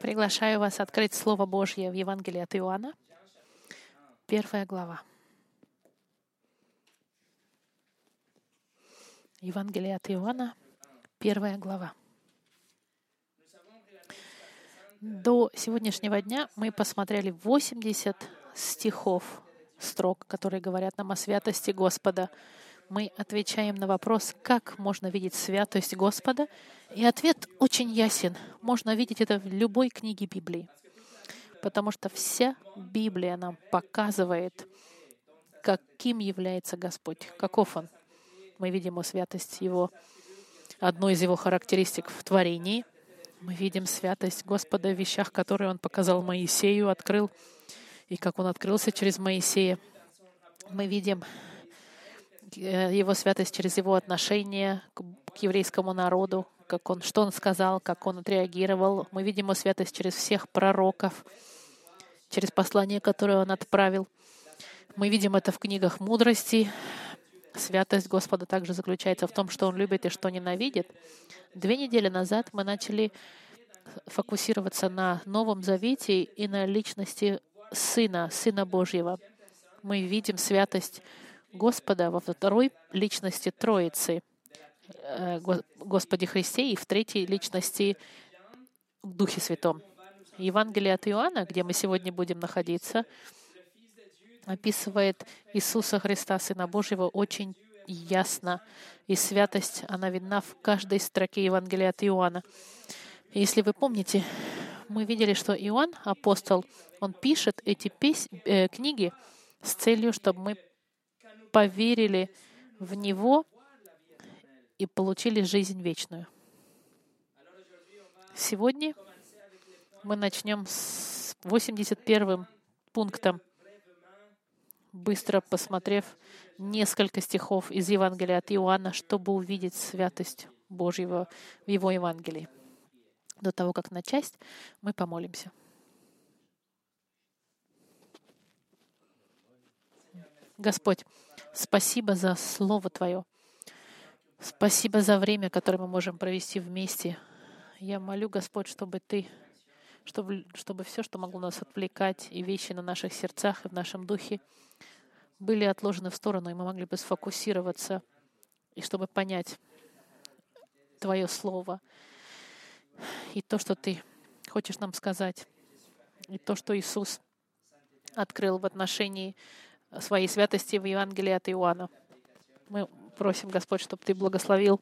Приглашаю вас открыть Слово Божье в Евангелии от Иоанна, первая глава. Евангелие от Иоанна, первая глава. До сегодняшнего дня мы посмотрели 80 стихов, строк, которые говорят нам о святости Господа. Мы отвечаем на вопрос, как можно видеть святость Господа, и ответ очень ясен. Можно видеть это в любой книге Библии. Потому что вся Библия нам показывает, каким является Господь, каков Он. Мы видим Его святость Его, одной из Его характеристик в творении. Мы видим святость Господа в вещах, которые Он показал Моисею, открыл, и как Он открылся через Моисея. Мы видим Его святость через Его отношение к еврейскому народу, как он, что он сказал, как он отреагировал. Мы видим его святость через всех пророков, через послание, которое он отправил. Мы видим это в книгах мудрости. Святость Господа также заключается в том, что Он любит и что ненавидит. Две недели назад мы начали фокусироваться на Новом Завете и на личности Сына, Сына Божьего. Мы видим святость Господа во второй личности Троицы — Э, Господе Христе и в третьей личности Духе Святом. Евангелие от Иоанна, где мы сегодня будем находиться, описывает Иисуса Христа, Сына Божьего, очень ясно. И святость, она видна в каждой строке Евангелия от Иоанна. Если вы помните, мы видели, что Иоанн, апостол, он пишет эти пес... э, книги с целью, чтобы мы поверили в Него и получили жизнь вечную. Сегодня мы начнем с 81 пунктом, быстро посмотрев несколько стихов из Евангелия от Иоанна, чтобы увидеть святость Божьего в Его Евангелии. До того, как начать, мы помолимся. Господь, спасибо за Слово Твое. Спасибо за время, которое мы можем провести вместе. Я молю, Господь, чтобы Ты, чтобы, чтобы все, что могло нас отвлекать, и вещи на наших сердцах и в нашем духе, были отложены в сторону, и мы могли бы сфокусироваться, и чтобы понять Твое Слово, и то, что Ты хочешь нам сказать, и то, что Иисус открыл в отношении своей святости в Евангелии от Иоанна. Мы Просим, Господь, чтобы Ты благословил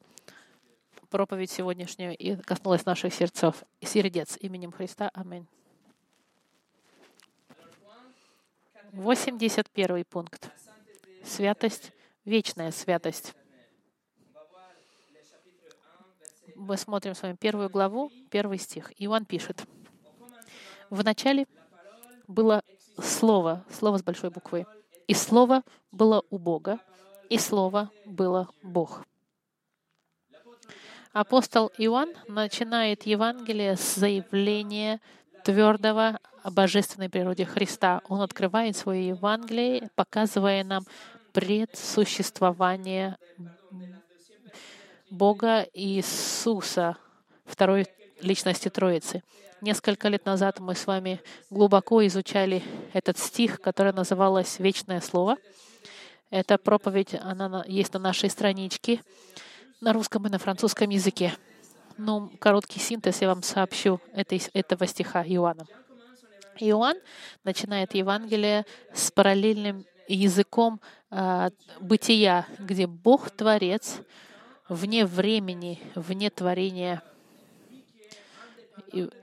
проповедь сегодняшнюю и коснулась наших сердцев сердец именем Христа. Аминь. 81 пункт. Святость, вечная святость. Мы смотрим с вами первую главу, первый стих. Иоанн пишет. В начале было Слово, Слово с большой буквы. И Слово было у Бога, и Слово было Бог. Апостол Иоанн начинает Евангелие с заявления твердого о божественной природе Христа. Он открывает свое Евангелие, показывая нам предсуществование Бога Иисуса, второй личности Троицы. Несколько лет назад мы с вами глубоко изучали этот стих, который называлось «Вечное Слово». Эта проповедь, она есть на нашей страничке на русском и на французском языке. Ну, короткий синтез я вам сообщу этой, этого стиха Иоанна. Иоанн начинает Евангелие с параллельным языком э, бытия, где Бог Творец вне времени, вне творения,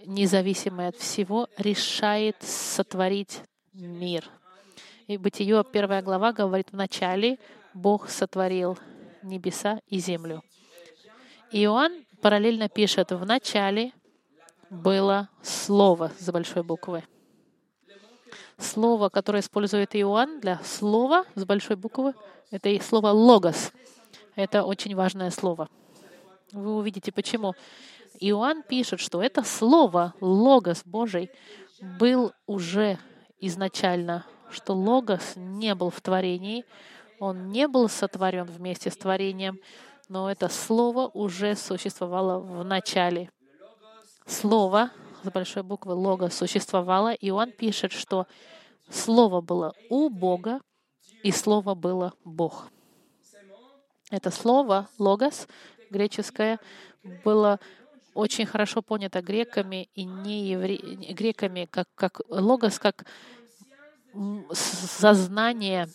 независимый от всего, решает сотворить мир, и Бытие, первая глава, говорит, вначале Бог сотворил небеса и землю. Иоанн параллельно пишет, в начале было Слово с большой буквы. Слово, которое использует Иоанн для слова с большой буквы, это и слово «логос». Это очень важное слово. Вы увидите, почему. Иоанн пишет, что это слово, логос Божий, был уже изначально что Логос не был в творении, он не был сотворен вместе с творением, но это Слово уже существовало в начале. Слово, с большой буквы Лога существовало, и он пишет, что Слово было у Бога, и Слово было Бог. Это слово «логос» греческое было очень хорошо понято греками и не евре... греками, как, как логос, как сознание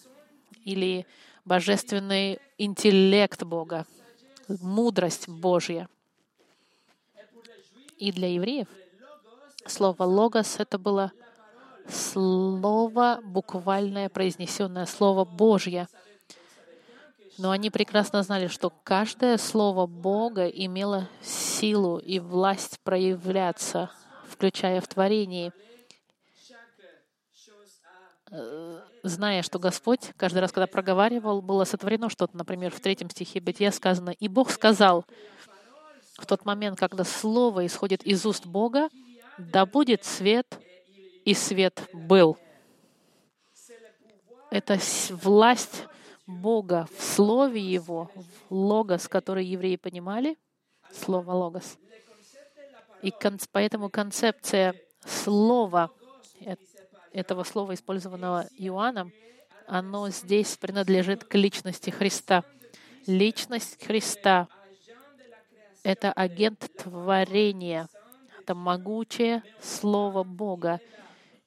или божественный интеллект Бога, мудрость Божья. И для евреев слово «логос» — это было слово, буквальное произнесенное слово Божье. Но они прекрасно знали, что каждое слово Бога имело силу и власть проявляться, включая в творении. Э, зная, что Господь каждый раз, когда проговаривал, было сотворено что-то, например, в третьем стихе Бытия сказано, «И Бог сказал, в тот момент, когда Слово исходит из уст Бога, да будет свет, и свет был». Это власть Бога в Слове Его, в Логос, который евреи понимали, слово Логос. И кон, поэтому концепция слова, этого слова, использованного Иоанном, оно здесь принадлежит к личности Христа. Личность Христа — это агент творения, это могучее Слово Бога.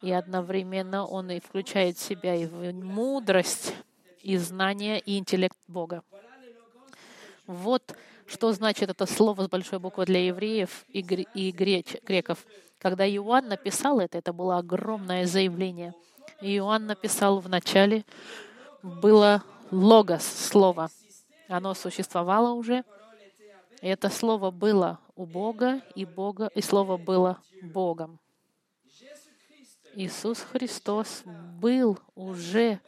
И одновременно он и включает в себя и в мудрость, и знание, и интеллект Бога. Вот что значит это слово с большой буквы для евреев и, гре- и греч- греков. Когда Иоанн написал это, это было огромное заявление. Иоанн написал в начале, было логос, слово. Оно существовало уже. И это слово было у Бога, и, Бога, и слово было Богом. Иисус Христос был уже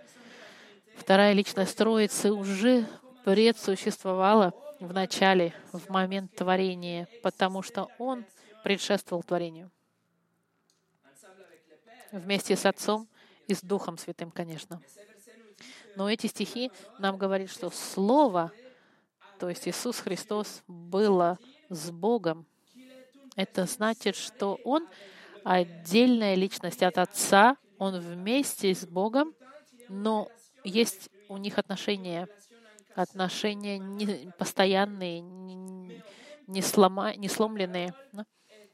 Вторая личность Троицы уже предсуществовала в начале, в момент творения, потому что Он предшествовал творению. Вместе с Отцом и с Духом Святым, конечно. Но эти стихи нам говорят, что Слово, то есть Иисус Христос, было с Богом. Это значит, что Он отдельная личность от Отца, Он вместе с Богом, но есть у них отношения, отношения не, постоянные, не, слома, не сломленные.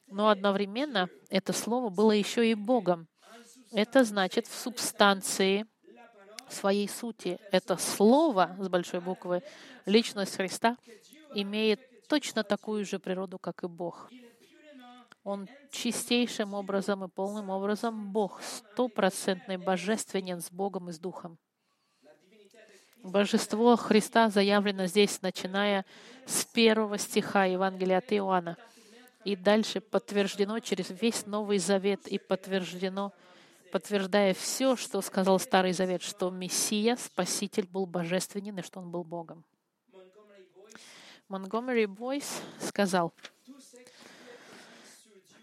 Но одновременно это слово было еще и Богом. Это значит в субстанции своей сути. Это слово с большой буквы, личность Христа, имеет точно такую же природу, как и Бог. Он чистейшим образом и полным образом Бог, стопроцентный божественен с Богом и с Духом. Божество Христа заявлено здесь, начиная с первого стиха Евангелия от Иоанна. И дальше подтверждено через весь Новый Завет и подтверждено, подтверждая все, что сказал Старый Завет, что Мессия, Спаситель, был божественен и что Он был Богом. Монгомери Бойс сказал,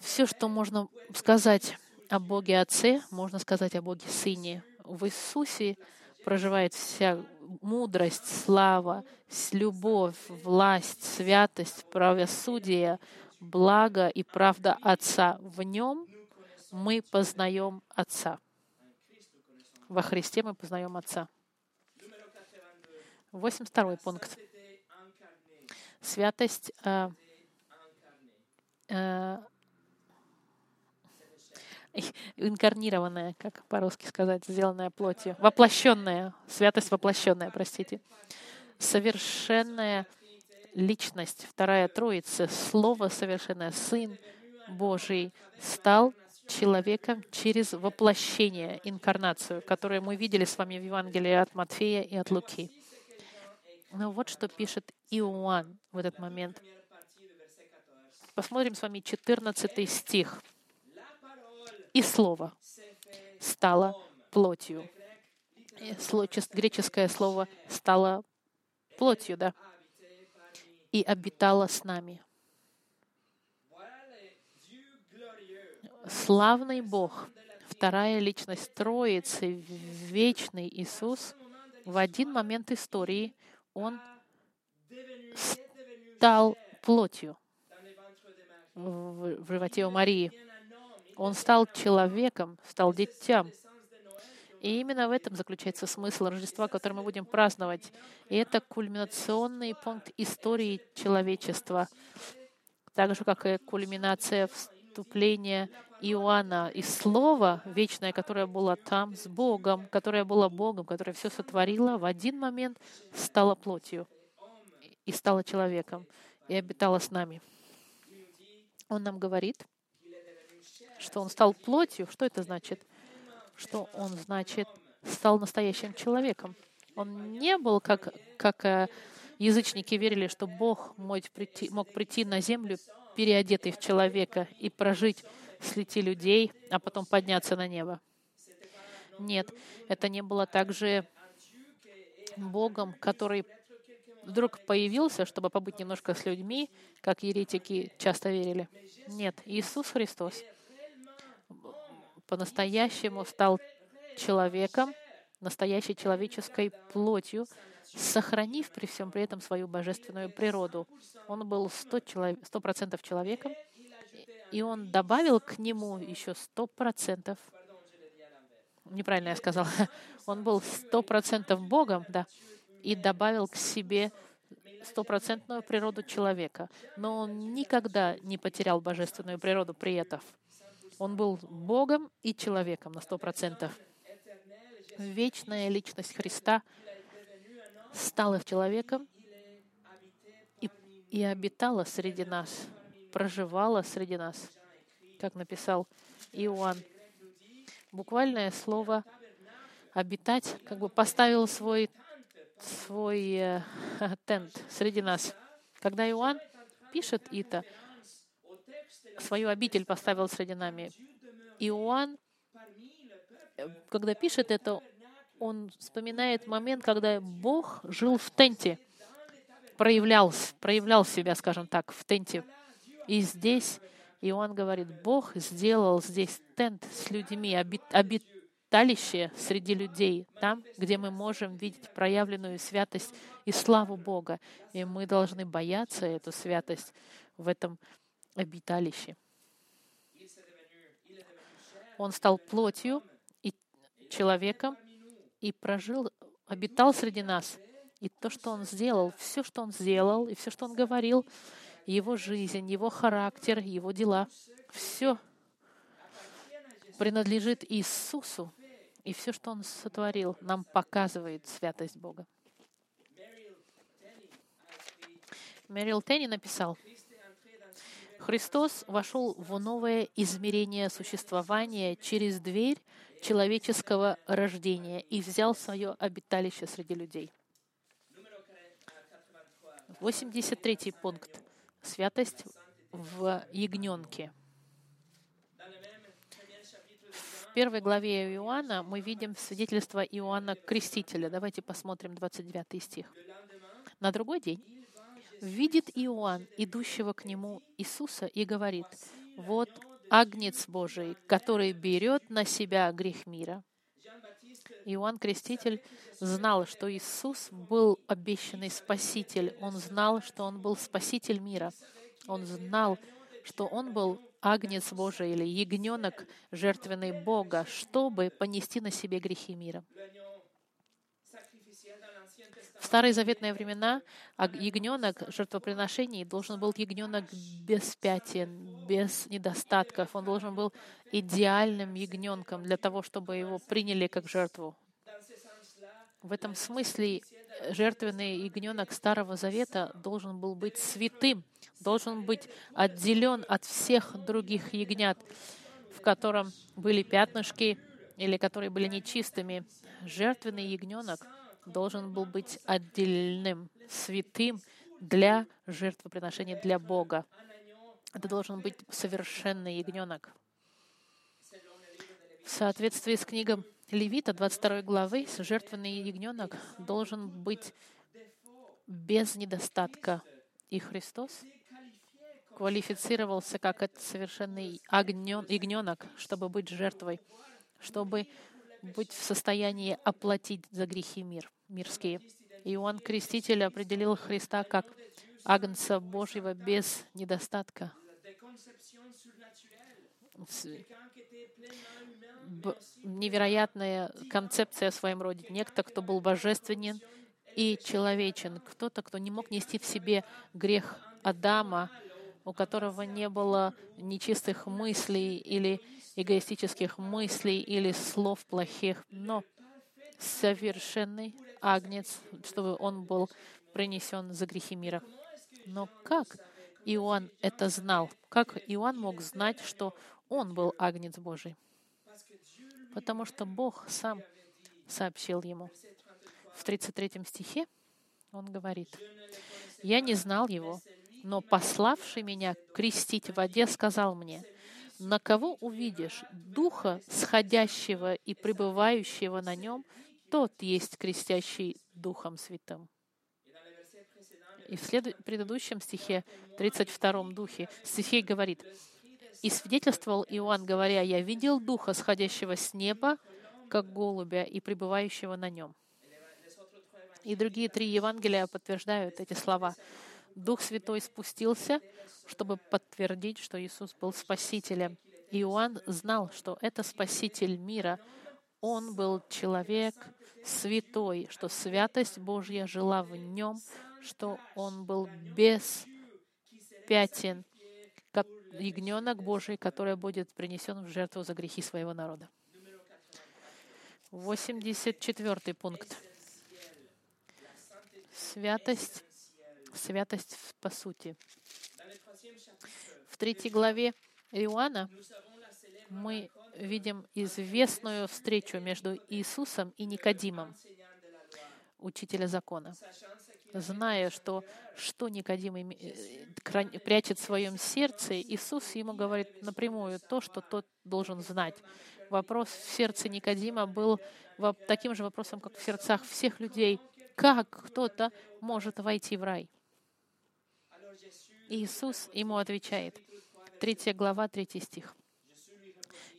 все, что можно сказать о Боге Отце, можно сказать о Боге Сыне. В Иисусе проживает вся мудрость, слава, любовь, власть, святость, правосудие, благо и правда Отца. В нем мы познаем Отца. Во Христе мы познаем Отца. 82 пункт. Святость э, э, инкарнированная, как по-русски сказать, сделанная плотью, воплощенная, святость воплощенная, простите, совершенная личность, вторая Троица, Слово совершенное, Сын Божий стал человеком через воплощение, инкарнацию, которую мы видели с вами в Евангелии от Матфея и от Луки. Но вот что пишет Иоанн в этот момент. Посмотрим с вами 14 стих и Слово стало плотью. Греческое слово стало плотью, да, и обитало с нами. Славный Бог, вторая личность Троицы, вечный Иисус, в один момент истории Он стал плотью в животе у Марии. Он стал человеком, стал дитям. И именно в этом заключается смысл Рождества, который мы будем праздновать. И это кульминационный пункт истории человечества, так же, как и кульминация вступления Иоанна и Слово вечное, которое было там с Богом, которое было Богом, которое все сотворило, в один момент стало плотью и стало человеком и обитало с нами. Он нам говорит, что он стал плотью. Что это значит? Что он, значит, стал настоящим человеком. Он не был, как, как э, язычники верили, что Бог мог прийти, мог прийти на землю, переодетый в человека, и прожить среди людей, а потом подняться на небо. Нет, это не было также Богом, который вдруг появился, чтобы побыть немножко с людьми, как еретики часто верили. Нет, Иисус Христос по-настоящему стал человеком, настоящей человеческой плотью, сохранив при всем при этом свою божественную природу. Он был сто процентов человеком, и он добавил к нему еще сто процентов. Неправильно я сказала. Он был сто процентов Богом, да, и добавил к себе стопроцентную природу человека. Но он никогда не потерял божественную природу при этом. Он был Богом и человеком на сто процентов. Вечная личность Христа стала человеком и, и обитала среди нас, проживала среди нас, как написал Иоанн. Буквальное слово «обитать» как бы поставил свой свой э, тент среди нас. Когда Иоанн пишет это, свою обитель поставил среди нами. Иоанн, э, когда пишет это, он вспоминает момент, когда Бог жил в тенте, проявлял, проявлял себя, скажем так, в тенте. И здесь Иоанн говорит, Бог сделал здесь тент с людьми, обит, обит, обиталище среди людей, там, где мы можем видеть проявленную святость и славу Бога. И мы должны бояться эту святость в этом обиталище. Он стал плотью и человеком и прожил, обитал среди нас. И то, что он сделал, все, что он сделал, и все, что он говорил, его жизнь, его характер, его дела, все принадлежит Иисусу, и все, что Он сотворил, нам показывает святость Бога. Мэрил Тенни написал, Христос вошел в новое измерение существования через дверь человеческого рождения и взял свое обиталище среди людей. 83 пункт. Святость в ягненке первой главе Иоанна мы видим свидетельство Иоанна Крестителя. Давайте посмотрим 29 стих. На другой день видит Иоанн, идущего к нему Иисуса, и говорит, «Вот Агнец Божий, который берет на себя грех мира». Иоанн Креститель знал, что Иисус был обещанный Спаситель. Он знал, что Он был Спаситель мира. Он знал, что Он был агнец Божий или ягненок, жертвенный Бога, чтобы понести на себе грехи мира. В старые заветные времена ягненок жертвоприношений должен был ягненок без пятен, без недостатков. Он должен был идеальным ягненком для того, чтобы его приняли как жертву. В этом смысле жертвенный ягненок Старого Завета должен был быть святым, должен быть отделен от всех других ягнят, в котором были пятнышки или которые были нечистыми. Жертвенный ягненок должен был быть отдельным, святым для жертвоприношения для Бога. Это должен быть совершенный ягненок. В соответствии с книгой Левита 22 главы жертвенный ягненок должен быть без недостатка. И Христос квалифицировался как этот совершенный ягненок, чтобы быть жертвой, чтобы быть в состоянии оплатить за грехи мир, мирские. Иоанн Креститель определил Христа как Агнца Божьего без недостатка. невероятная концепция в своем роде. Некто, кто был божественен и человечен. Кто-то, кто не мог нести в себе грех Адама, у которого не было нечистых мыслей или эгоистических мыслей или слов плохих, но совершенный агнец, чтобы он был принесен за грехи мира. Но как Иоанн это знал? Как Иоанн мог знать, что он был агнец Божий? Потому что Бог сам сообщил ему. В 33 стихе он говорит, «Я не знал его, но пославший меня крестить в воде сказал мне, на кого увидишь Духа, сходящего и пребывающего на нем, тот есть крестящий Духом Святым. И в след... предыдущем стихе, 32 духе, стихе говорит, «И свидетельствовал Иоанн, говоря, «Я видел Духа, сходящего с неба, как голубя, и пребывающего на нем». И другие три Евангелия подтверждают эти слова. Дух Святой спустился, чтобы подтвердить, что Иисус был Спасителем. Иоанн знал, что это Спаситель мира. Он был человек святой, что святость Божья жила в нем, что он был без пятен, как ягненок Божий, который будет принесен в жертву за грехи своего народа. 84 пункт. Святость святость по сути. В третьей главе Иоанна мы видим известную встречу между Иисусом и Никодимом, учителя закона. Зная, что, что Никодим э, прячет в своем сердце, Иисус ему говорит напрямую то, что тот должен знать. Вопрос в сердце Никодима был таким же вопросом, как в сердцах всех людей. Как кто-то может войти в рай? Иисус ему отвечает. Третья глава, третий стих.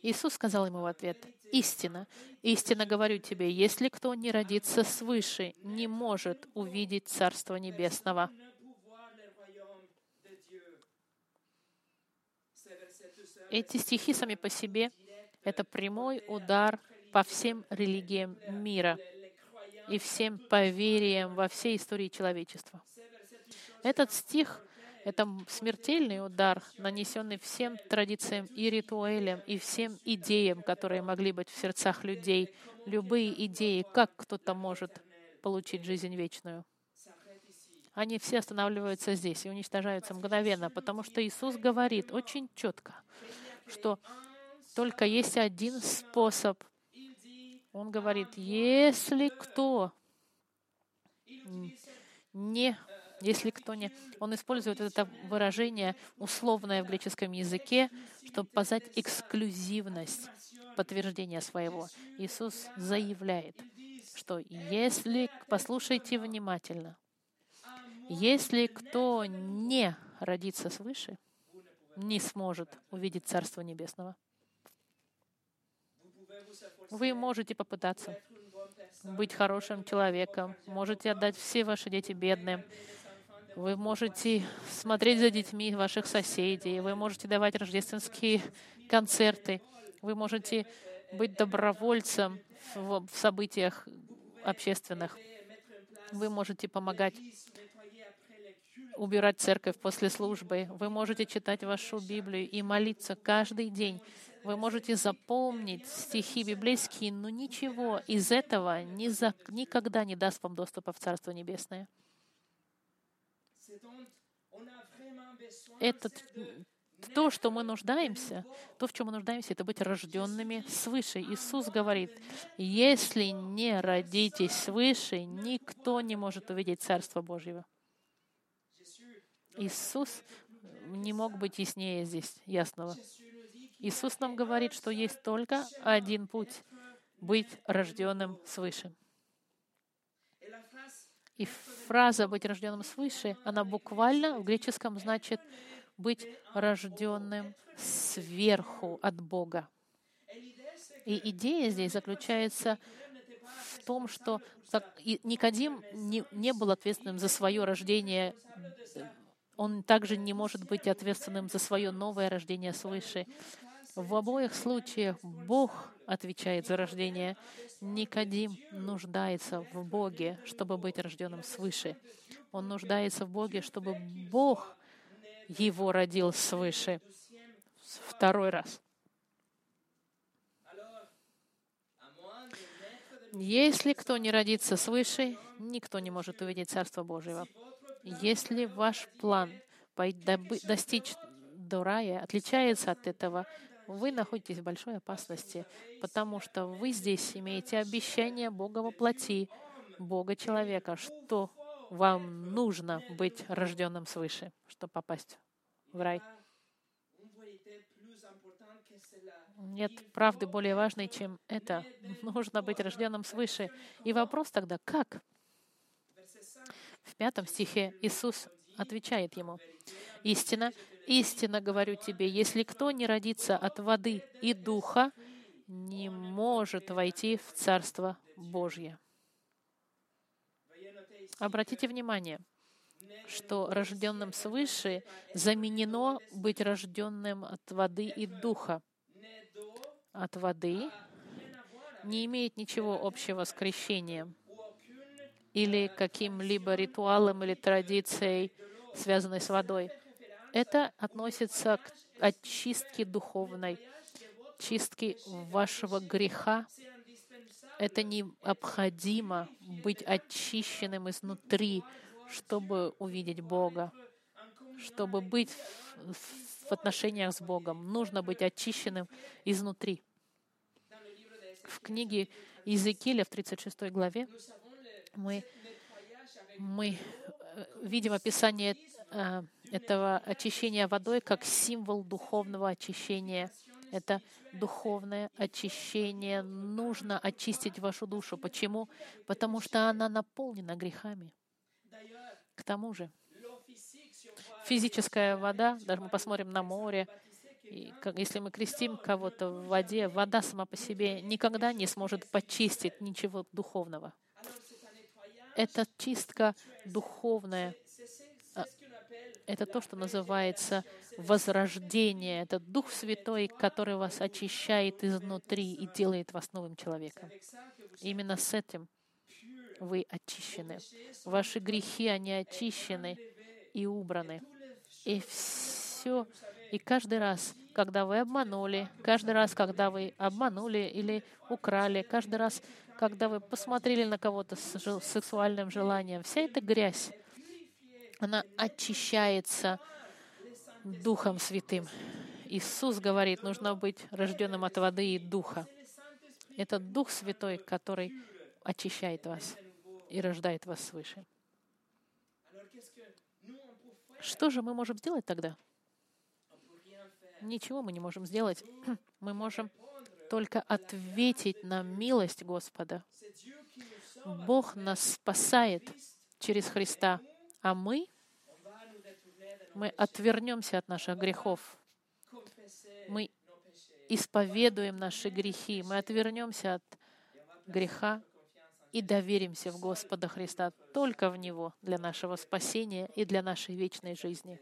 Иисус сказал ему в ответ, «Истина, истинно говорю тебе, если кто не родится свыше, не может увидеть Царство Небесного». Эти стихи сами по себе — это прямой удар по всем религиям мира и всем повериям во всей истории человечества. Этот стих это смертельный удар, нанесенный всем традициям и ритуалям, и всем идеям, которые могли быть в сердцах людей. Любые идеи, как кто-то может получить жизнь вечную. Они все останавливаются здесь и уничтожаются мгновенно, потому что Иисус говорит очень четко, что только есть один способ. Он говорит, если кто не если кто не... Он использует это выражение условное в греческом языке, чтобы показать эксклюзивность подтверждения своего. Иисус заявляет, что если, послушайте внимательно, если кто не родится свыше, не сможет увидеть Царство Небесного. Вы можете попытаться быть хорошим человеком, можете отдать все ваши дети бедным, вы можете смотреть за детьми ваших соседей, вы можете давать рождественские концерты, вы можете быть добровольцем в событиях общественных. Вы можете помогать убирать церковь после службы. Вы можете читать вашу Библию и молиться каждый день. Вы можете запомнить стихи библейские, но ничего из этого ни за, никогда не даст вам доступа в Царство Небесное. Это то, что мы нуждаемся, то, в чем мы нуждаемся, это быть рожденными свыше. Иисус говорит, если не родитесь свыше, никто не может увидеть Царство Божьего. Иисус не мог быть яснее здесь ясного. Иисус нам говорит, что есть только один путь — быть рожденным свыше. И фраза «быть рожденным свыше», она буквально в греческом значит «быть рожденным сверху от Бога». И идея здесь заключается в том, что Никодим не, был ответственным за свое рождение, он также не может быть ответственным за свое новое рождение свыше. В обоих случаях Бог отвечает за рождение. Никодим нуждается в Боге, чтобы быть рожденным свыше. Он нуждается в Боге, чтобы Бог его родил свыше второй раз. Если кто не родится свыше, никто не может увидеть Царство Божьего. Если ваш план достичь до рая отличается от этого, вы находитесь в большой опасности, потому что вы здесь имеете обещание Бога во плоти, Бога человека, что вам нужно быть рожденным свыше, чтобы попасть в рай. Нет правды более важной, чем это. Нужно быть рожденным свыше. И вопрос тогда, как? В пятом стихе Иисус отвечает ему, «Истина, истина говорю тебе, если кто не родится от воды и духа, не может войти в Царство Божье». Обратите внимание, что рожденным свыше заменено быть рожденным от воды и духа. От воды не имеет ничего общего с крещением или каким-либо ритуалом или традицией, связанной с водой. Это относится к очистке духовной, чистке вашего греха. Это необходимо быть очищенным изнутри, чтобы увидеть Бога, чтобы быть в отношениях с Богом. Нужно быть очищенным изнутри. В книге Иезекииля в 36 главе мы, мы э, видим описание этого очищения водой как символ духовного очищения. Это духовное очищение. Нужно очистить вашу душу. Почему? Потому что она наполнена грехами. К тому же, физическая вода, даже мы посмотрим на море, и если мы крестим кого-то в воде, вода сама по себе никогда не сможет почистить ничего духовного это чистка духовная. Это то, что называется возрождение. Это Дух Святой, который вас очищает изнутри и делает вас новым человеком. Именно с этим вы очищены. Ваши грехи, они очищены и убраны. И все, и каждый раз, когда вы обманули, каждый раз, когда вы обманули или украли, каждый раз, когда вы посмотрели на кого-то с сексуальным желанием, вся эта грязь, она очищается Духом Святым. Иисус говорит, нужно быть рожденным от воды и Духа. Это Дух Святой, который очищает вас и рождает вас свыше. Что же мы можем сделать тогда? Ничего мы не можем сделать. Мы можем только ответить на милость Господа. Бог нас спасает через Христа, а мы, мы отвернемся от наших грехов. Мы исповедуем наши грехи, мы отвернемся от греха и доверимся в Господа Христа, только в Него для нашего спасения и для нашей вечной жизни.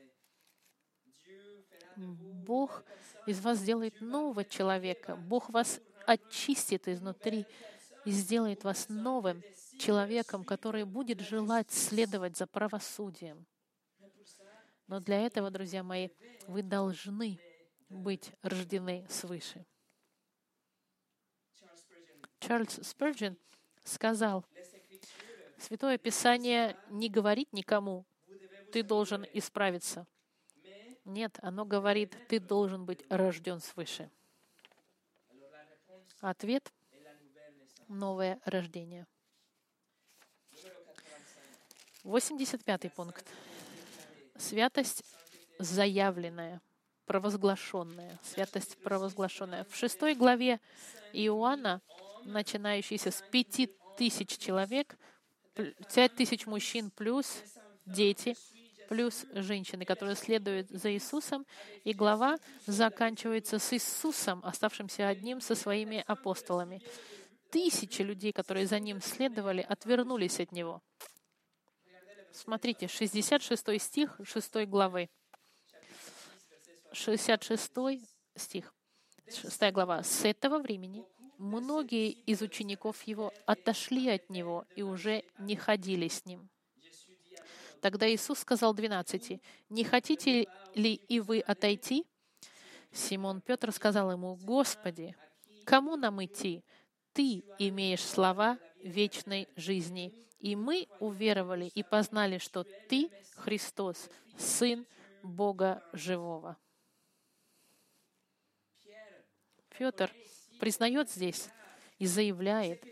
Бог из вас сделает нового человека. Бог вас очистит изнутри и сделает вас новым человеком, который будет желать следовать за правосудием. Но для этого, друзья мои, вы должны быть рождены свыше. Чарльз Спurgeon сказал, Святое Писание не говорит никому, ты должен исправиться. Нет, оно говорит, ты должен быть рожден свыше. Ответ — новое рождение. 85 пункт. Святость заявленная, провозглашенная. Святость провозглашенная. В шестой главе Иоанна, начинающейся с пяти тысяч человек, пять тысяч мужчин плюс дети — плюс женщины, которые следуют за Иисусом, и глава заканчивается с Иисусом, оставшимся одним со своими апостолами. Тысячи людей, которые за ним следовали, отвернулись от него. Смотрите, 66 стих 6 главы. 66 стих. 6 глава. «С этого времени многие из учеников его отошли от него и уже не ходили с ним». Тогда Иисус сказал двенадцати, «Не хотите ли и вы отойти?» Симон Петр сказал ему, «Господи, кому нам идти? Ты имеешь слова вечной жизни, и мы уверовали и познали, что Ты, Христос, Сын Бога Живого». Петр признает здесь и заявляет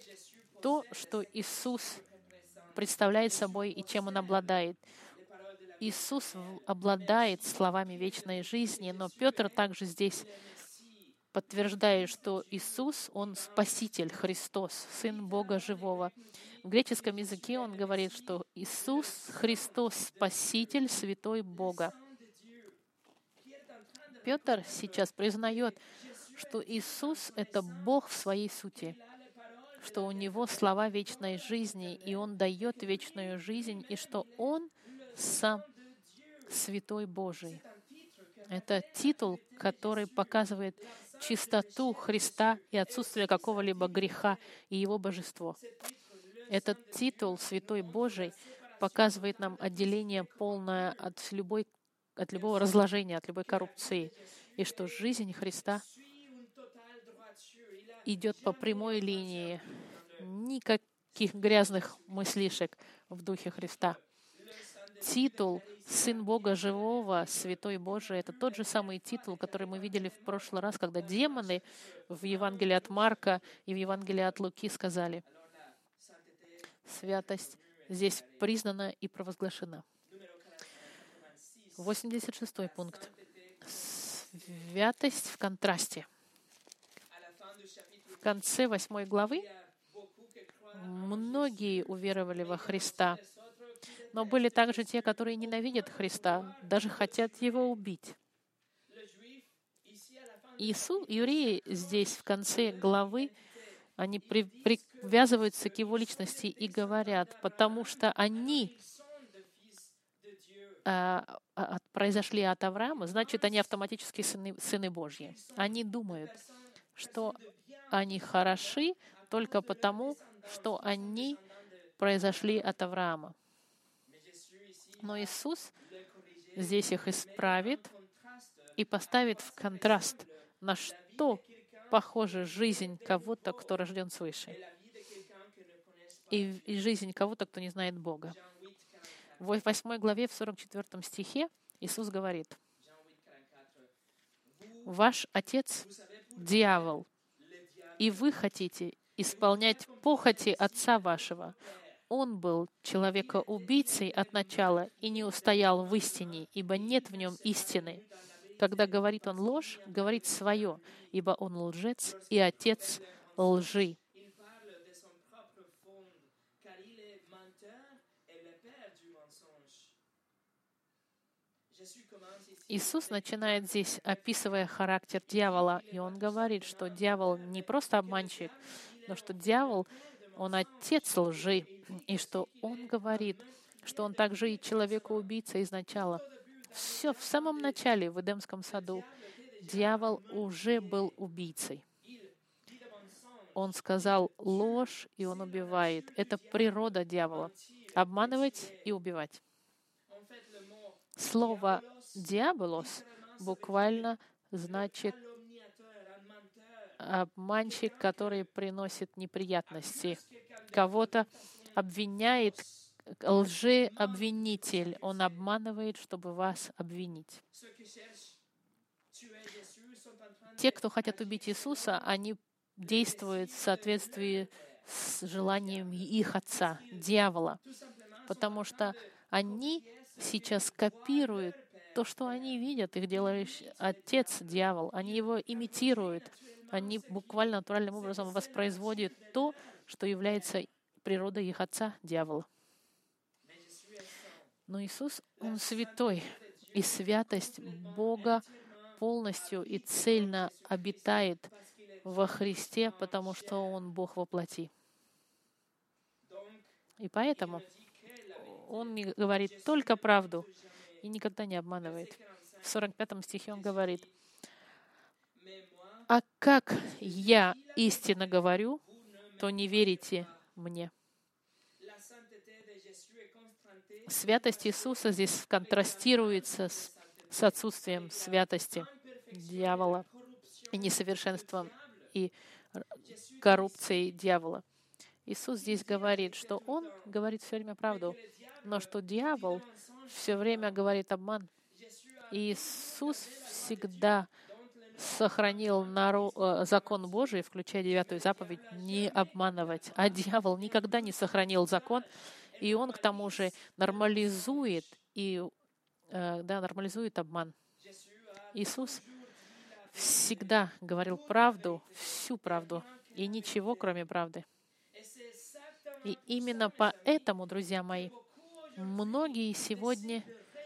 то, что Иисус представляет собой и чем Он обладает. Иисус обладает словами вечной жизни, но Петр также здесь подтверждает, что Иисус, Он Спаситель, Христос, Сын Бога Живого. В греческом языке он говорит, что Иисус Христос, Спаситель, Святой Бога. Петр сейчас признает, что Иисус — это Бог в своей сути, что у Него слова вечной жизни, и Он дает вечную жизнь, и что Он сам Святой Божий. Это титул, который показывает чистоту Христа и отсутствие какого-либо греха и Его божество. Этот титул Святой Божий показывает нам отделение полное от, любой, от любого разложения, от любой коррупции, и что жизнь Христа идет по прямой линии. Никаких грязных мыслишек в Духе Христа. Титул «Сын Бога Живого», «Святой Божий» — это тот же самый титул, который мы видели в прошлый раз, когда демоны в Евангелии от Марка и в Евангелии от Луки сказали, «Святость здесь признана и провозглашена». 86 пункт. Святость в контрасте — конце восьмой главы многие уверовали во Христа, но были также те, которые ненавидят Христа, даже хотят Его убить. Иисус, евреи здесь, в конце главы, они при, привязываются к Его личности и говорят, потому что они а, а, произошли от Авраама, значит, они автоматически сыны, сыны Божьи. Они думают, что они хороши только потому, что они произошли от Авраама. Но Иисус здесь их исправит и поставит в контраст, на что похожа жизнь кого-то, кто рожден свыше, и, и жизнь кого-то, кто не знает Бога. В 8 главе, в 44 стихе Иисус говорит, «Ваш отец — дьявол, и вы хотите исполнять похоти отца вашего. Он был человека-убийцей от начала и не устоял в истине, ибо нет в нем истины. Когда говорит он ложь, говорит свое, ибо он лжец и отец лжи. Иисус начинает здесь, описывая характер дьявола, и он говорит, что дьявол не просто обманщик, но что дьявол, он отец лжи, и что он говорит, что он также и человека-убийца изначала. Все в самом начале, в Эдемском саду, дьявол уже был убийцей. Он сказал ложь, и он убивает. Это природа дьявола — обманывать и убивать. Слово «диаболос» буквально значит обманщик, который приносит неприятности. Кого-то обвиняет лжеобвинитель. Он обманывает, чтобы вас обвинить. Те, кто хотят убить Иисуса, они действуют в соответствии с желанием их отца, дьявола, потому что они сейчас копируют то, что они видят, их делает отец, дьявол. Они его имитируют. Они буквально натуральным образом воспроизводят то, что является природой их отца, дьявола. Но Иисус, Он святой, и святость Бога полностью и цельно обитает во Христе, потому что Он Бог во плоти. И поэтому он говорит только правду и никогда не обманывает. В 45 стихе он говорит, А как я истинно говорю, то не верите мне. Святость Иисуса здесь контрастируется с, с отсутствием святости дьявола и несовершенством и коррупцией дьявола. Иисус здесь говорит, что Он говорит все время правду, но что дьявол все время говорит обман. И Иисус всегда сохранил э, закон Божий, включая девятую заповедь, не обманывать. А дьявол никогда не сохранил закон, и он к тому же нормализует и э, да, нормализует обман. Иисус всегда говорил правду, всю правду, и ничего, кроме правды. И именно поэтому, друзья мои, многие сегодня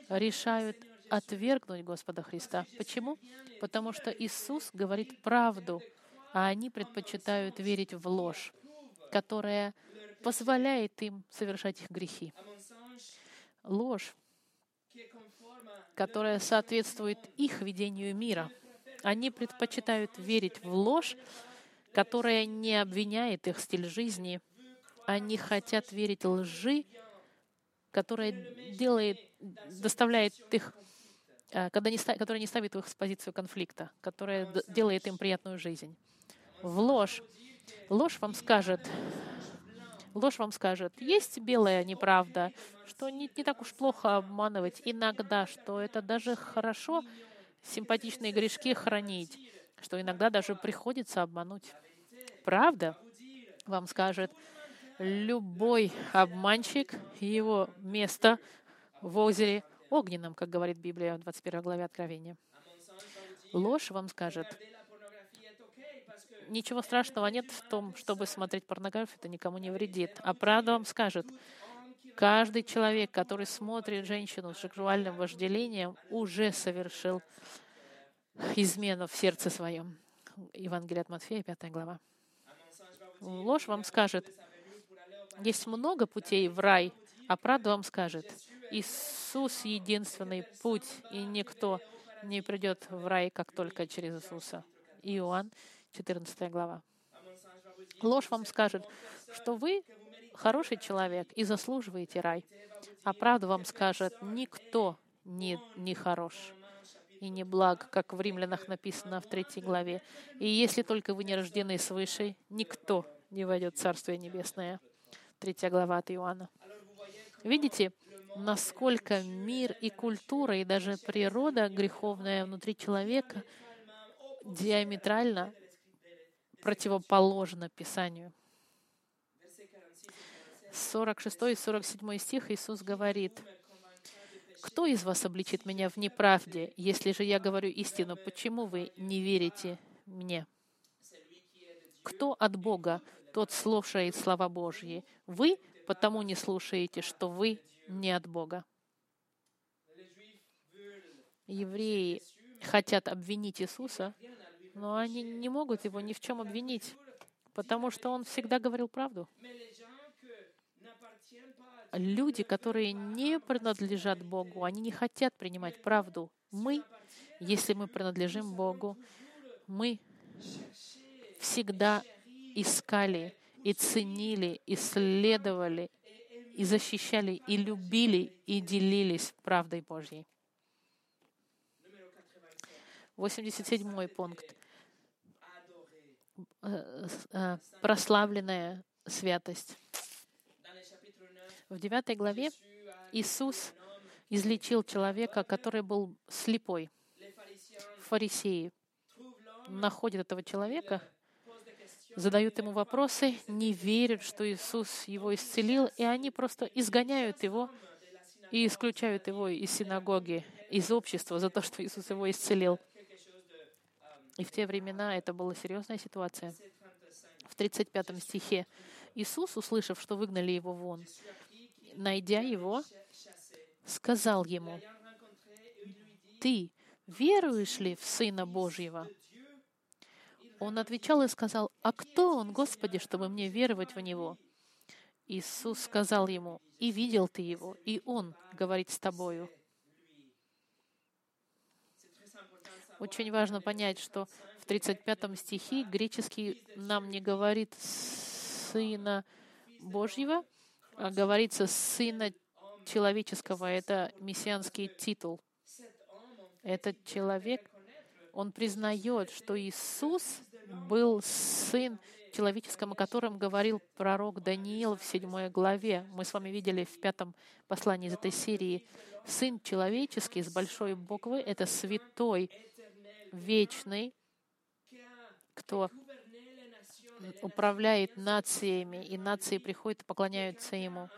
решают отвергнуть Господа Христа. Почему? Потому что Иисус говорит правду, а они предпочитают верить в ложь, которая позволяет им совершать их грехи. Ложь, которая соответствует их видению мира. Они предпочитают верить в ложь, которая не обвиняет их стиль жизни. Они хотят верить лжи, которая делает, доставляет их когда не, которая не ставит их в позицию конфликта, которая делает им приятную жизнь. В ложь. Ложь вам скажет, ложь вам скажет, есть белая неправда, что не, не так уж плохо обманывать иногда, что это даже хорошо симпатичные грешки хранить, что иногда даже приходится обмануть. Правда вам скажет, любой обманщик, его место в озере огненном, как говорит Библия в 21 главе Откровения. Ложь вам скажет, ничего страшного нет в том, чтобы смотреть порнографию, это никому не вредит. А правда вам скажет, каждый человек, который смотрит женщину с сексуальным вожделением, уже совершил измену в сердце своем. Евангелие от Матфея, 5 глава. Ложь вам скажет, есть много путей в рай, а правда вам скажет, Иисус — единственный путь, и никто не придет в рай, как только через Иисуса. Иоанн, 14 глава. Ложь вам скажет, что вы хороший человек и заслуживаете рай. А правда вам скажет, никто не, не хорош и не благ, как в Римлянах написано в третьей главе. И если только вы не рождены свыше, никто не войдет в Царствие Небесное. Третья глава от Иоанна. Видите, насколько мир и культура, и даже природа греховная внутри человека диаметрально противоположна Писанию. 46 и 47 стих Иисус говорит, «Кто из вас обличит меня в неправде? Если же я говорю истину, почему вы не верите мне?» Кто от Бога, тот слушает слова Божьи. Вы потому не слушаете, что вы не от Бога. Евреи хотят обвинить Иисуса, но они не могут его ни в чем обвинить, потому что он всегда говорил правду. Люди, которые не принадлежат Богу, они не хотят принимать правду. Мы, если мы принадлежим Богу, мы всегда искали и ценили, исследовали и защищали, и любили, и делились правдой Божьей. 87 пункт. Э, э, прославленная святость. В 9 главе Иисус излечил человека, который был слепой. Фарисеи находят этого человека задают ему вопросы, не верят, что Иисус его исцелил, и они просто изгоняют его и исключают его из синагоги, из общества за то, что Иисус его исцелил. И в те времена это была серьезная ситуация. В 35 стихе Иисус, услышав, что выгнали его вон, найдя его, сказал ему, «Ты веруешь ли в Сына Божьего?» Он отвечал и сказал, «А кто он, Господи, чтобы мне веровать в Него?» Иисус сказал ему, «И видел ты его, и он говорит с тобою». Очень важно понять, что в 35 стихе греческий нам не говорит Сына Божьего, а говорится Сына человеческого. Это мессианский титул. Этот человек, он признает, что Иисус был Сын человеческом, о котором говорил пророк Даниил в седьмой главе. Мы с вами видели в пятом послании из этой серии. Сын человеческий с большой буквы — это святой, вечный, кто управляет нациями, и нации приходят и поклоняются Ему.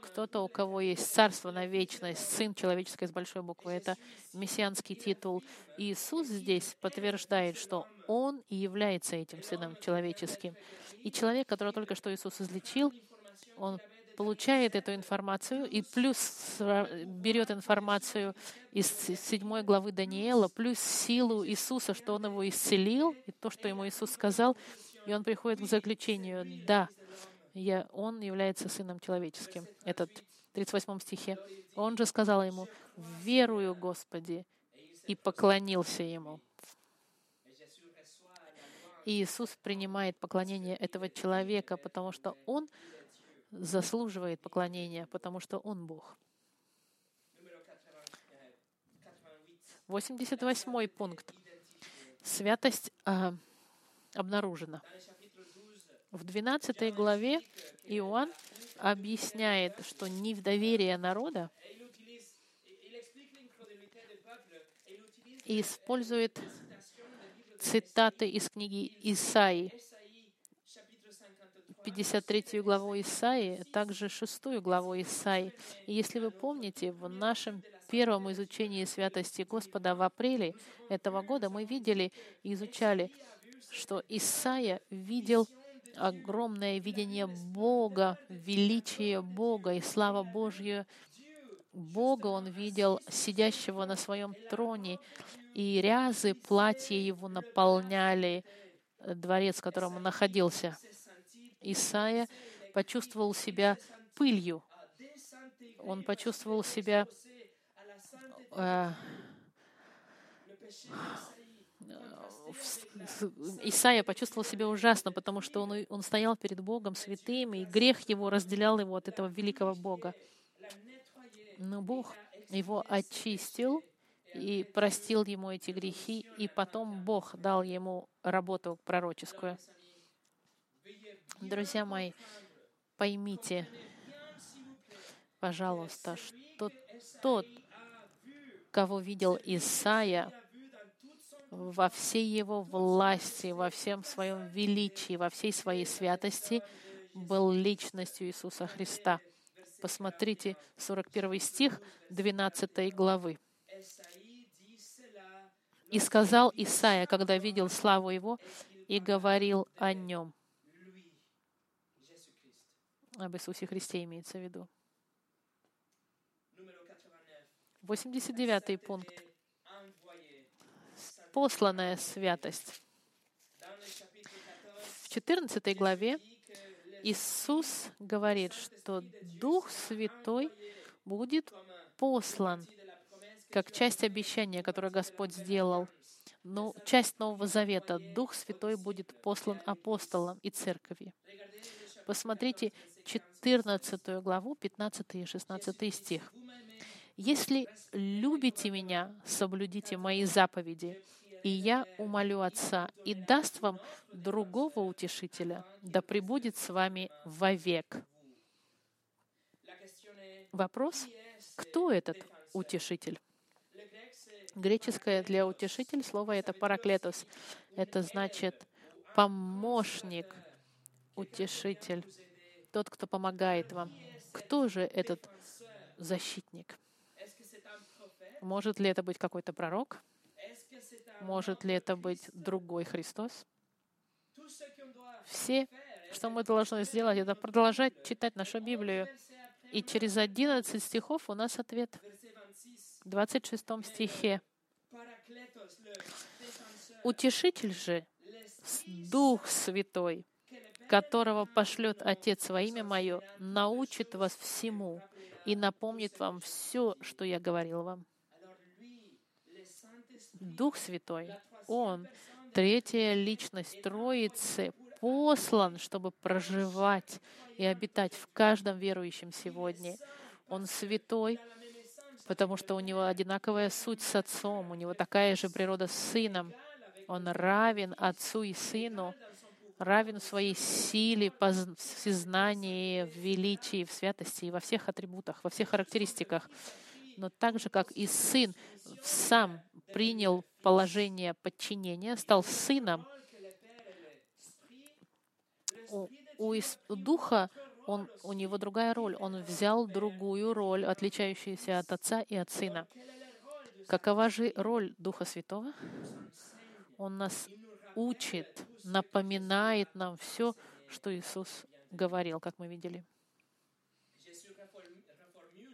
Кто-то, у кого есть царство на вечность, сын человеческой с большой буквы, это мессианский титул. Иисус здесь подтверждает, что Он и является этим сыном человеческим. И человек, которого только что Иисус излечил, он получает эту информацию и плюс берет информацию из седьмой главы Даниила, плюс силу Иисуса, что Он его исцелил, и то, что ему Иисус сказал, и он приходит к заключению, да, я, он является сыном человеческим. Этот в 38 стихе. Он же сказал ему, верую, Господи, и поклонился ему. И Иисус принимает поклонение этого человека, потому что он заслуживает поклонения, потому что он Бог. 88 пункт. Святость э, обнаружена. В 12 главе Иоанн объясняет, что не в доверие народа и использует цитаты из книги Исаии, 53 главу Исаии, также 6 главу Исаии. И если вы помните, в нашем первом изучении святости Господа в апреле этого года мы видели и изучали, что Исаия видел огромное видение Бога, величие Бога и слава Божья Бога он видел сидящего на своем троне, и рязы платья его наполняли дворец, в котором он находился. Исаия почувствовал себя пылью. Он почувствовал себя э, Исаия почувствовал себя ужасно, потому что он, он стоял перед Богом святым, и грех его разделял его от этого великого Бога. Но Бог его очистил и простил ему эти грехи, и потом Бог дал ему работу пророческую. Друзья мои, поймите, пожалуйста, что тот, кого видел Исаия, во всей его власти, во всем своем величии, во всей своей святости был личностью Иисуса Христа. Посмотрите 41 стих 12 главы. «И сказал Исаия, когда видел славу Его, и говорил о Нем». Об Иисусе Христе имеется в виду. 89 пункт посланная святость. В 14 главе Иисус говорит, что Дух Святой будет послан как часть обещания, которое Господь сделал. Ну, часть Нового Завета. Дух Святой будет послан апостолам и церкви. Посмотрите 14 главу, 15 и 16 стих. «Если любите Меня, соблюдите Мои заповеди, и я умолю Отца, и даст вам другого утешителя, да пребудет с вами вовек. Вопрос, кто этот утешитель? Греческое для утешитель слово это параклетос. Это значит помощник, утешитель, тот, кто помогает вам. Кто же этот защитник? Может ли это быть какой-то пророк? Может ли это быть другой Христос? Все, что мы должны сделать, это продолжать читать нашу Библию. И через 11 стихов у нас ответ. В 26 стихе. Утешитель же, Дух Святой, которого пошлет Отец во имя Мое, научит вас всему и напомнит вам все, что я говорил вам. Дух Святой, Он Третья личность Троицы послан, чтобы проживать и обитать в каждом верующем сегодня. Он святой, потому что у него одинаковая суть с Отцом, у него такая же природа с Сыном. Он равен Отцу и Сыну, равен в своей силе, всезнании, в величии, в святости и во всех атрибутах, во всех характеристиках. Но так же, как и Сын сам принял положение подчинения, стал Сыном, у, у, Духа он, у него другая роль. Он взял другую роль, отличающуюся от Отца и от Сына. Какова же роль Духа Святого? Он нас учит, напоминает нам все, что Иисус говорил, как мы видели.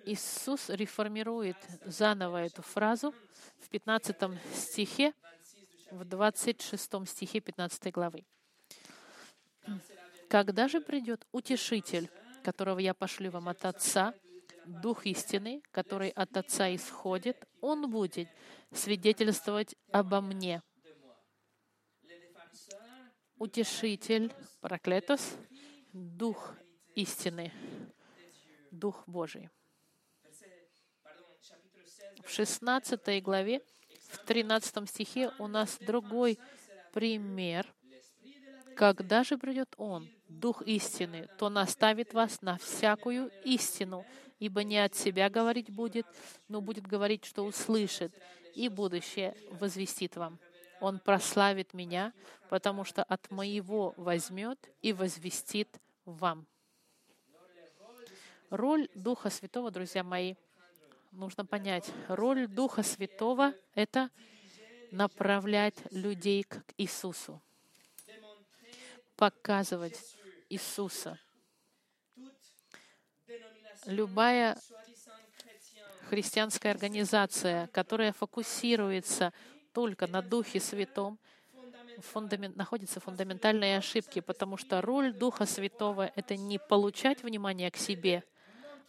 Иисус реформирует заново эту фразу в 15 стихе, в 26 стихе 15 главы. Когда же придет утешитель, которого я пошлю вам от Отца, Дух истины, который от Отца исходит, Он будет свидетельствовать обо мне. Утешитель, проклетос, Дух истины, Дух Божий. В 16 главе, в 13 стихе у нас другой пример когда же придет Он, Дух истины, то наставит вас на всякую истину, ибо не от себя говорить будет, но будет говорить, что услышит, и будущее возвестит вам. Он прославит меня, потому что от моего возьмет и возвестит вам. Роль Духа Святого, друзья мои, нужно понять. Роль Духа Святого — это направлять людей к Иисусу показывать Иисуса. Любая христианская организация, которая фокусируется только на Духе Святом, находится в фундаментальной ошибке, потому что роль Духа Святого — это не получать внимание к себе,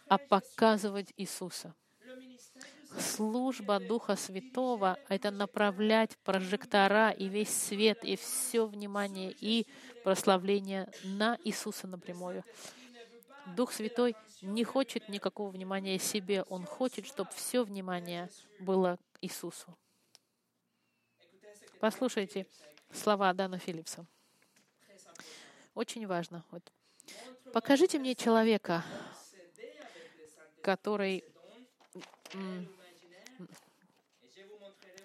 а показывать Иисуса. Служба Духа Святого — это направлять прожектора и весь свет, и все внимание, и прославление на Иисуса напрямую. Дух Святой не хочет никакого внимания себе. Он хочет, чтобы все внимание было Иисусу. Послушайте слова Дана Филлипса. Очень важно. Вот. Покажите мне человека, который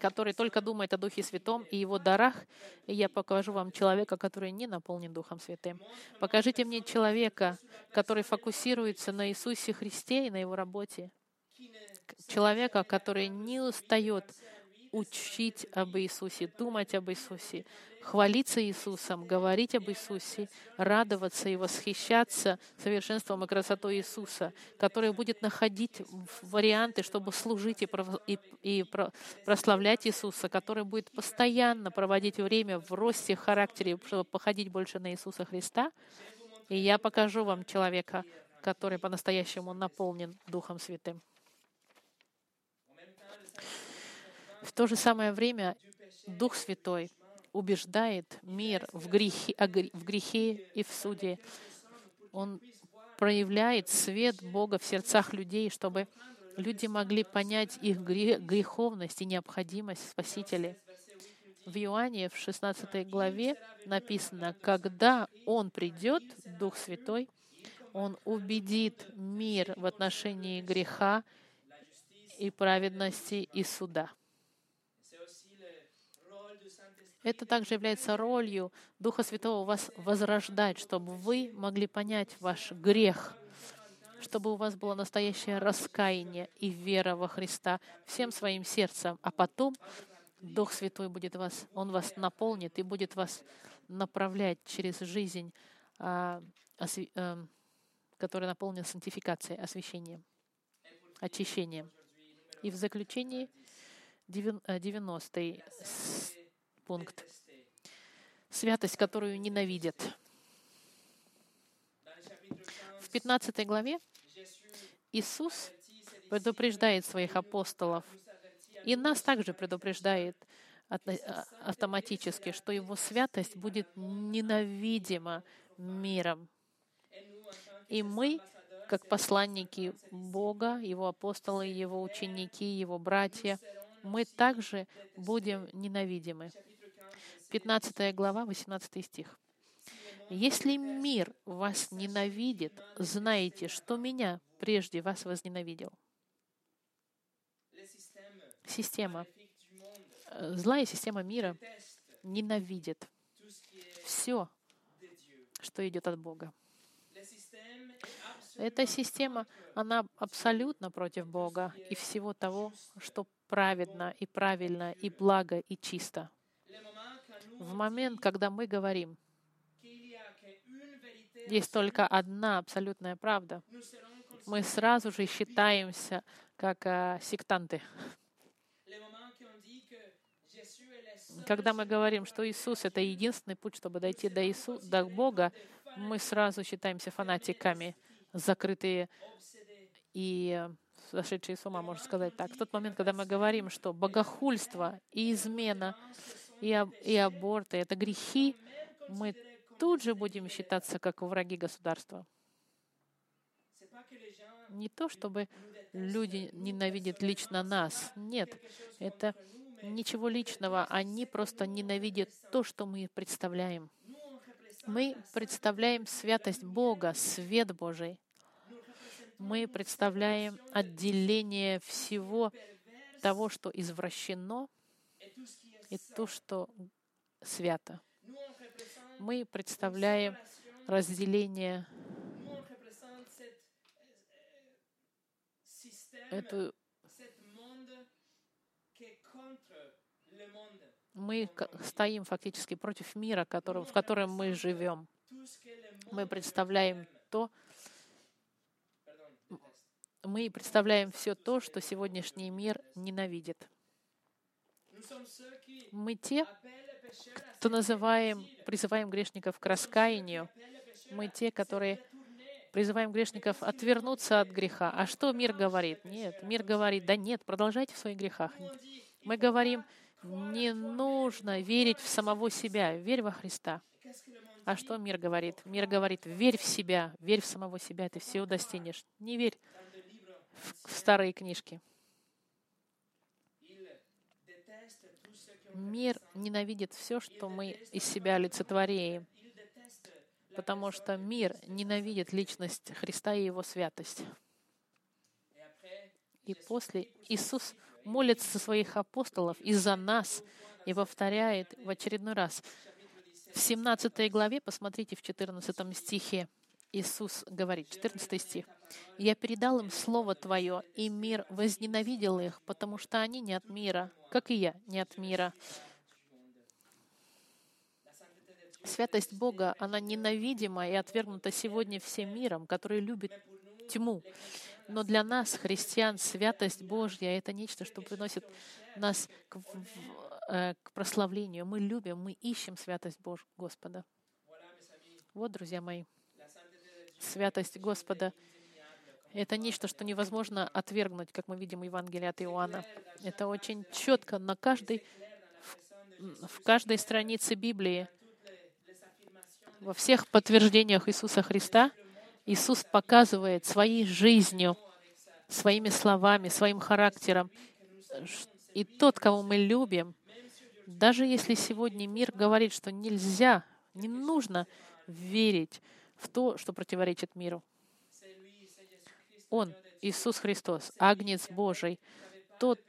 который только думает о Духе Святом и его дарах, и я покажу вам человека, который не наполнен Духом Святым. Покажите мне человека, который фокусируется на Иисусе Христе и на его работе. Человека, который не устает учить об Иисусе, думать об Иисусе, хвалиться Иисусом, говорить об Иисусе, радоваться и восхищаться совершенством и красотой Иисуса, который будет находить варианты, чтобы служить и, и, и прославлять Иисуса, который будет постоянно проводить время в росте характера, чтобы походить больше на Иисуса Христа. И я покажу вам человека, который по-настоящему наполнен Духом Святым. В то же самое время Дух Святой убеждает мир в грехе, в грехе и в суде. Он проявляет свет Бога в сердцах людей, чтобы люди могли понять их греховность и необходимость Спасителя. В Иоанне в 16 главе написано, когда Он придет, Дух Святой, Он убедит мир в отношении греха и праведности и суда. Это также является ролью Духа Святого вас возрождать, чтобы вы могли понять ваш грех, чтобы у вас было настоящее раскаяние и вера во Христа всем своим сердцем, а потом Дух Святой будет вас, Он вас наполнит и будет вас направлять через жизнь, а, эм, которая наполнена сантификацией, освящением, очищением. И в заключении 90-й пункт. Святость, которую ненавидят. В 15 главе Иисус предупреждает своих апостолов, и нас также предупреждает автоматически, что Его святость будет ненавидима миром. И мы, как посланники Бога, Его апостолы, Его ученики, Его братья, мы также будем ненавидимы. 15 глава, 18 стих. «Если мир вас ненавидит, знайте, что меня прежде вас возненавидел». Система, злая система мира ненавидит все, что идет от Бога. Эта система, она абсолютно против Бога и всего того, что праведно и правильно и благо и чисто. В момент, когда мы говорим, есть только одна абсолютная правда, мы сразу же считаемся как э, сектанты. Когда мы говорим, что Иисус — это единственный путь, чтобы дойти до, Иису, до Бога, мы сразу считаемся фанатиками, закрытые и зашедшие с ума, можно сказать так. В тот момент, когда мы говорим, что богохульство и измена и, и аборты — это грехи, мы тут же будем считаться как враги государства. Не то, чтобы люди ненавидят лично нас. Нет, это ничего личного. Они просто ненавидят то, что мы представляем. Мы представляем святость Бога, свет Божий. Мы представляем отделение всего того, что извращено, и то, что свято. Мы представляем разделение эту мы стоим фактически против мира, в котором мы живем. Мы представляем то, мы представляем все то, что сегодняшний мир ненавидит. Мы те, кто называем, призываем грешников к раскаянию. Мы те, которые призываем грешников отвернуться от греха. А что мир говорит? Нет, мир говорит, да нет, продолжайте в своих грехах. Мы говорим, не нужно верить в самого себя, верь во Христа. А что мир говорит? Мир говорит, верь в себя, верь в самого себя, ты все достигнешь. Не верь в старые книжки. Мир ненавидит все, что мы из себя олицетворяем, потому что мир ненавидит личность Христа и Его святость. И после Иисус молится за своих апостолов и за нас, и повторяет в очередной раз. В 17 главе, посмотрите в 14 стихе, Иисус говорит, 14 стих. «Я передал им Слово Твое, и мир возненавидел их, потому что они не от мира, как и я не от мира». Святость Бога, она ненавидима и отвергнута сегодня всем миром, который любит тьму. Но для нас, христиан, святость Божья — это нечто, что приносит нас к, э, к прославлению. Мы любим, мы ищем святость Божь, Господа. Вот, друзья мои, святость Господа — это нечто, что невозможно отвергнуть, как мы видим в Евангелии от Иоанна. Это очень четко на каждой, в каждой странице Библии, во всех подтверждениях Иисуса Христа — Иисус показывает своей жизнью, своими словами, своим характером. И тот, кого мы любим, даже если сегодня мир говорит, что нельзя, не нужно верить в то, что противоречит миру. Он, Иисус Христос, Агнец Божий, тот,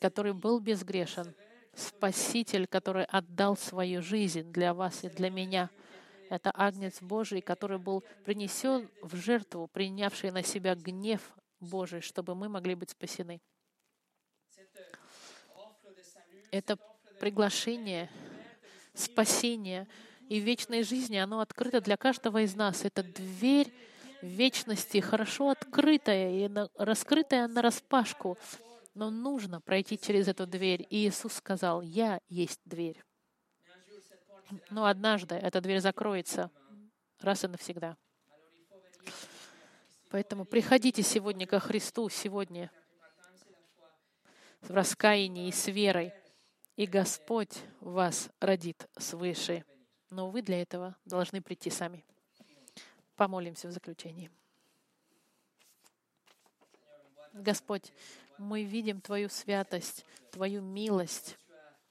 который был безгрешен, Спаситель, который отдал свою жизнь для вас и для меня — это Агнец Божий, который был принесен в жертву, принявший на себя гнев Божий, чтобы мы могли быть спасены. Это приглашение, спасение и вечной жизни, оно открыто для каждого из нас. Это дверь вечности, хорошо открытая и раскрытая на распашку. Но нужно пройти через эту дверь. И Иисус сказал, «Я есть дверь». Но однажды эта дверь закроется раз и навсегда. Поэтому приходите сегодня ко Христу, сегодня в раскаянии и с верой, и Господь вас родит свыше. Но вы для этого должны прийти сами. Помолимся в заключении. Господь, мы видим Твою святость, Твою милость,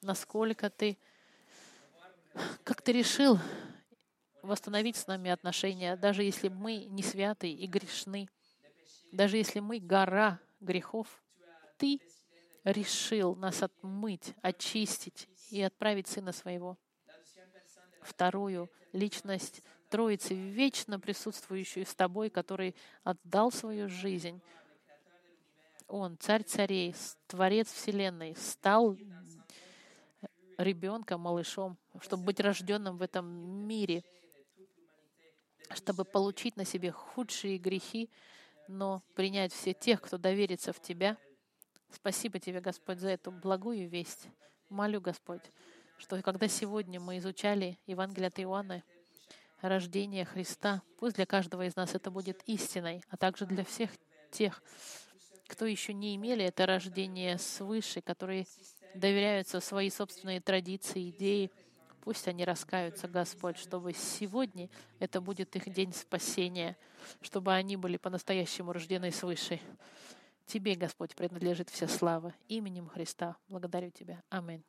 насколько Ты, как Ты решил восстановить с нами отношения, даже если мы не святы и грешны, даже если мы гора грехов, Ты решил нас отмыть, очистить и отправить Сына Своего. Вторую личность Троицы, вечно присутствующую с Тобой, который отдал свою жизнь. Он, Царь царей, Творец Вселенной, стал ребенком, малышом, чтобы быть рожденным в этом мире, чтобы получить на себе худшие грехи, но принять все тех, кто доверится в Тебя — Спасибо Тебе, Господь, за эту благую весть. Молю, Господь, что когда сегодня мы изучали Евангелие от Иоанна, рождение Христа, пусть для каждого из нас это будет истиной, а также для всех тех, кто еще не имели это рождение свыше, которые доверяются свои собственные традиции, идеи, пусть они раскаются, Господь, чтобы сегодня это будет их день спасения, чтобы они были по-настоящему рождены свыше. Тебе, Господь, принадлежит вся слава. Именем Христа благодарю Тебя. Аминь.